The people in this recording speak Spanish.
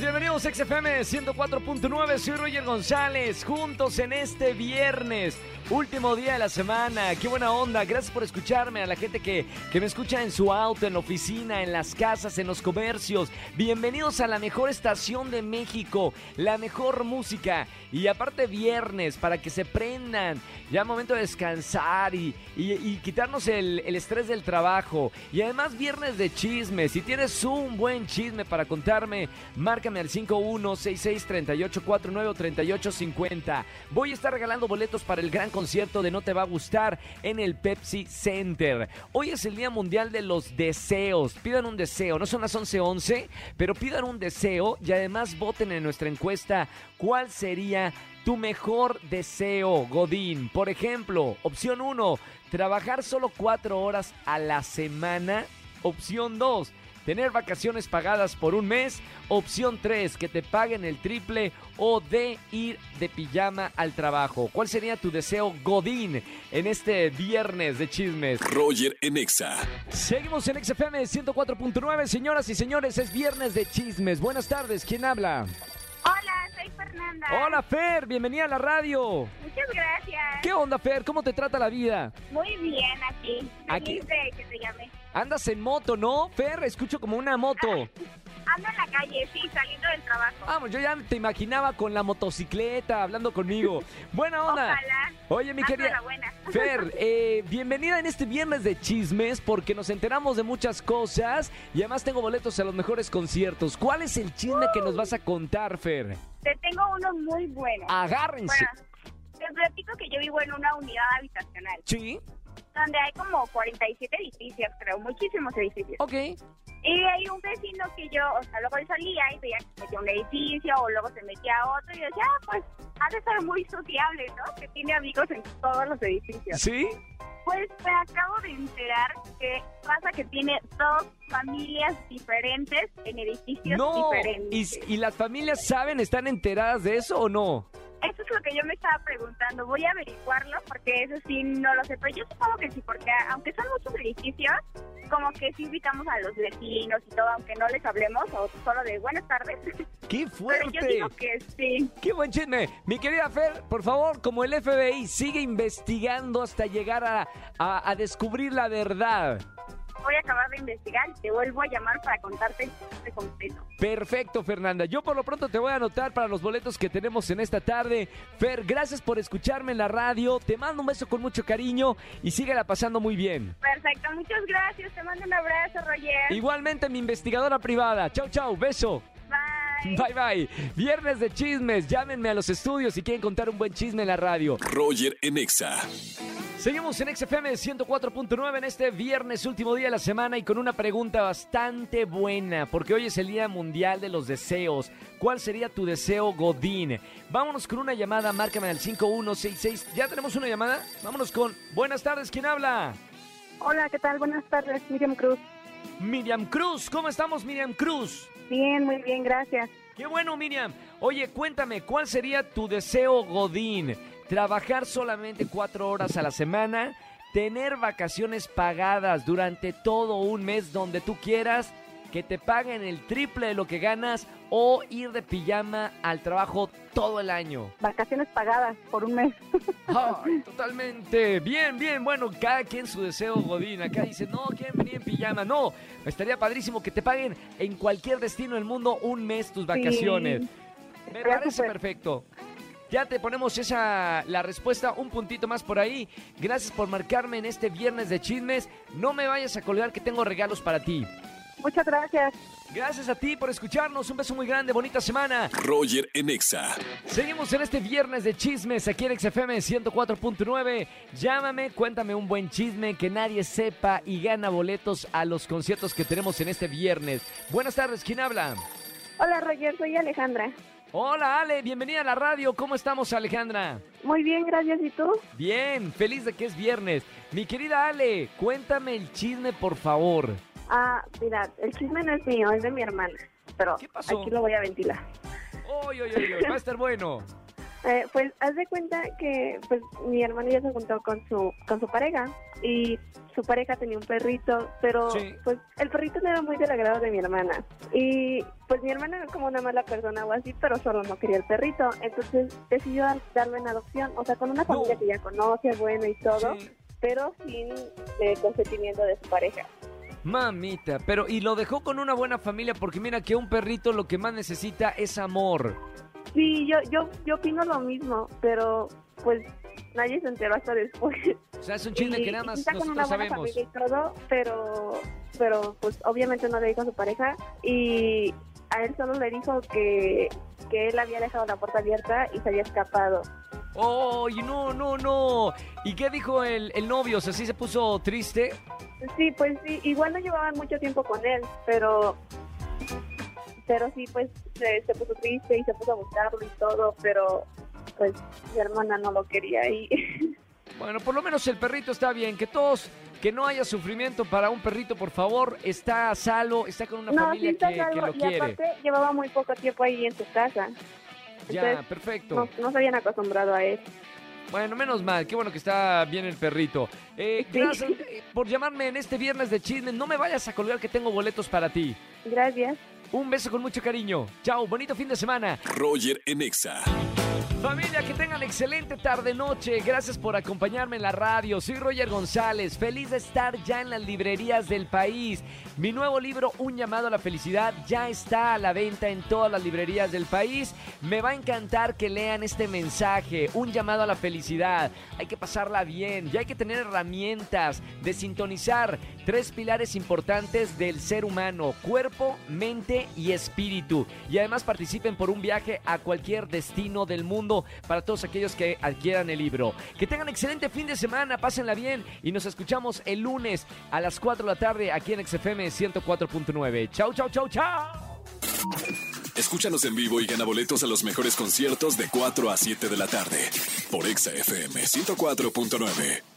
Bienvenidos a XFM 104.9, soy Roger González, juntos en este viernes, último día de la semana, qué buena onda, gracias por escucharme, a la gente que, que me escucha en su auto, en la oficina, en las casas, en los comercios, bienvenidos a la mejor estación de México, la mejor música, y aparte viernes, para que se prendan, ya momento de descansar y, y- quitarnos el, el estrés del trabajo, y además viernes de chismes, si tienes un buen chisme para contarme, márcame al 51663849 o 3850. Voy a estar regalando boletos para el gran concierto de No Te Va a Gustar en el Pepsi Center. Hoy es el Día Mundial de los Deseos. Pidan un deseo, no son las 11:11, pero pidan un deseo y además voten en nuestra encuesta cuál sería tu mejor deseo, Godín. Por ejemplo, opción 1, trabajar solo 4 horas a la semana. Opción 2, tener vacaciones pagadas por un mes. Opción 3, que te paguen el triple o de ir de pijama al trabajo. ¿Cuál sería tu deseo Godín en este viernes de chismes? Roger en Exa. Seguimos en XFM 104.9, señoras y señores, es viernes de chismes. Buenas tardes, ¿quién habla? Hola, soy Fernanda. Hola Fer, bienvenida a la radio. Muchas gracias. ¿Qué onda Fer? ¿Cómo te trata la vida? Muy bien aquí. Aquí. Feliz de que te llame. Andas en moto, ¿no? Fer, escucho como una moto. Ando en la calle, sí, saliendo del trabajo. Vamos, yo ya te imaginaba con la motocicleta hablando conmigo. Buena onda. Ojalá. Oye, mi Ando querida. Fer, eh, bienvenida en este viernes de chismes porque nos enteramos de muchas cosas y además tengo boletos a los mejores conciertos. ¿Cuál es el chisme que nos vas a contar, Fer? Te tengo uno muy bueno. Agárrense. Bueno, te platico que yo vivo en una unidad habitacional Sí, donde hay como 47 edificios, creo, muchísimos edificios. ok. Y hay un vecino que yo, o sea, luego él salía y veía que se metía a un edificio o luego se metía a otro y yo decía, ah, pues ha de ser muy sociable, ¿no? Que tiene amigos en todos los edificios. ¿Sí? Pues me acabo de enterar que pasa que tiene dos familias diferentes en edificios No. diferentes. ¿Y, ¿Y las familias saben, están enteradas de eso o no? Eso es lo que yo me estaba preguntando. Voy a averiguarlo porque eso sí no lo sé. Pero yo supongo que sí, porque aunque son muchos edificios, como que sí invitamos a los vecinos y todo, aunque no les hablemos o solo de buenas tardes. ¡Qué Pero yo fuerte! digo que sí. ¡Qué buen chisme! Mi querida Fer, por favor, como el FBI, sigue investigando hasta llegar a, a- a descubrir la verdad. Voy a acabar de investigar y te vuelvo a llamar para contarte de completo. Perfecto, Fernanda. Yo por lo pronto te voy a anotar para los boletos que tenemos en esta tarde. Fer, gracias por escucharme en la radio. Te mando un beso con mucho cariño y síguela pasando muy bien. Perfecto, muchas gracias. Te mando un abrazo, Roger. Igualmente, mi investigadora privada. Chau, chau. Beso. Bye. Bye, bye. Viernes de chismes. Llámenme a los estudios si quieren contar un buen chisme en la radio. Roger en Exa. Seguimos en XFM 104.9 en este viernes, último día de la semana, y con una pregunta bastante buena, porque hoy es el Día Mundial de los Deseos. ¿Cuál sería tu deseo, Godín? Vámonos con una llamada, márcame al 5166. ¿Ya tenemos una llamada? Vámonos con Buenas tardes, ¿quién habla? Hola, ¿qué tal? Buenas tardes, Miriam Cruz. Miriam Cruz, ¿cómo estamos, Miriam Cruz? Bien, muy bien, gracias. Qué bueno, Miriam. Oye, cuéntame, ¿cuál sería tu deseo, Godín? ¿Trabajar solamente cuatro horas a la semana? ¿Tener vacaciones pagadas durante todo un mes donde tú quieras? ¿Que te paguen el triple de lo que ganas? ¿O ir de pijama al trabajo todo el año? Vacaciones pagadas por un mes. Ay, totalmente. Bien, bien. Bueno, cada quien su deseo, Godín. Acá dice, no, quieren venir en pijama. No, estaría padrísimo que te paguen en cualquier destino del mundo un mes tus vacaciones. Me parece perfecto. Ya te ponemos esa la respuesta un puntito más por ahí. Gracias por marcarme en este viernes de chismes. No me vayas a colgar que tengo regalos para ti. Muchas gracias. Gracias a ti por escucharnos. Un beso muy grande, bonita semana. Roger en Exa. Seguimos en este viernes de chismes aquí en XFM 104.9. Llámame, cuéntame un buen chisme que nadie sepa y gana boletos a los conciertos que tenemos en este viernes. Buenas tardes, ¿quién habla? Hola, Roger, soy Alejandra. Hola Ale, bienvenida a la radio. ¿Cómo estamos Alejandra? Muy bien, gracias. ¿Y tú? Bien, feliz de que es viernes. Mi querida Ale, cuéntame el chisme por favor. Ah, mira, el chisme no es mío, es de mi hermana. Pero ¿Qué pasó? aquí lo voy a ventilar. Oy, oy, oy, oy, va a estar bueno. Eh, pues haz de cuenta que pues mi hermano ya se juntó con su con su pareja y su pareja tenía un perrito, pero Sí. pues el perrito no era muy del agrado de mi hermana. Y pues mi hermana era como una mala persona o así, pero solo no quería el perrito. Entonces decidió dar- darlo en adopción, o sea, con una familia No. que ya conoce, bueno y todo, Sí. pero sin eh, consentimiento de su pareja. Mamita, pero y lo dejó con una buena familia porque mira que un perrito lo que más necesita es amor. Sí, yo, yo, yo opino lo mismo, pero pues nadie se enteró hasta después. O sea, es un chisme Y- que nada más está con una buena sabemos. familia y todo, pero, pero pues obviamente no le dijo a su pareja y a él solo le dijo que, que él había dejado la puerta abierta y se había escapado. ¡Oh, no, no, no! ¿Y qué dijo el, el novio? O sea, ¿sí se puso triste? Sí, pues sí, igual no llevaban mucho tiempo con él, pero pero sí, pues se, se puso triste y se puso a buscarlo y todo, pero pues mi hermana no lo quería y Bueno, por lo menos el perrito está bien. Que todos, que no haya sufrimiento para un perrito, por favor. Está a salvo, está con una no, sí familia está que, que salvo, lo y quiere. aparte llevaba muy poco tiempo ahí en su casa. Ya, Entonces, perfecto. no, no se habían acostumbrado a él. Bueno, menos mal, qué bueno que está bien el perrito. Eh. Gracias por llamarme en este viernes de chisme. No me vayas a colgar que tengo boletos para ti. Gracias. Un beso con mucho cariño. Chao, bonito fin de semana. Roger en Exa. Familia, que tengan excelente tarde-noche. Gracias por acompañarme en la radio. Soy Roger González. Feliz de estar ya en las librerías del país. Mi nuevo libro, Un llamado a la felicidad, ya está a la venta en todas las librerías del país. Me va a encantar que lean este mensaje. Un llamado a la felicidad. Hay que pasarla bien. Ya hay que tener herramientas de sintonizar tres pilares importantes del ser humano: cuerpo, mente y espíritu. Y además participen por un viaje a cualquier destino del mundo para todos aquellos que adquieran el libro. Que tengan excelente fin de semana, pásenla bien y nos escuchamos el lunes a las 4 de la tarde aquí en XFM 104.9. Chau, chau, chau, chau. Escúchanos en vivo y gana boletos a los mejores conciertos de 4 a 7 de la tarde por Exa FM 104.9.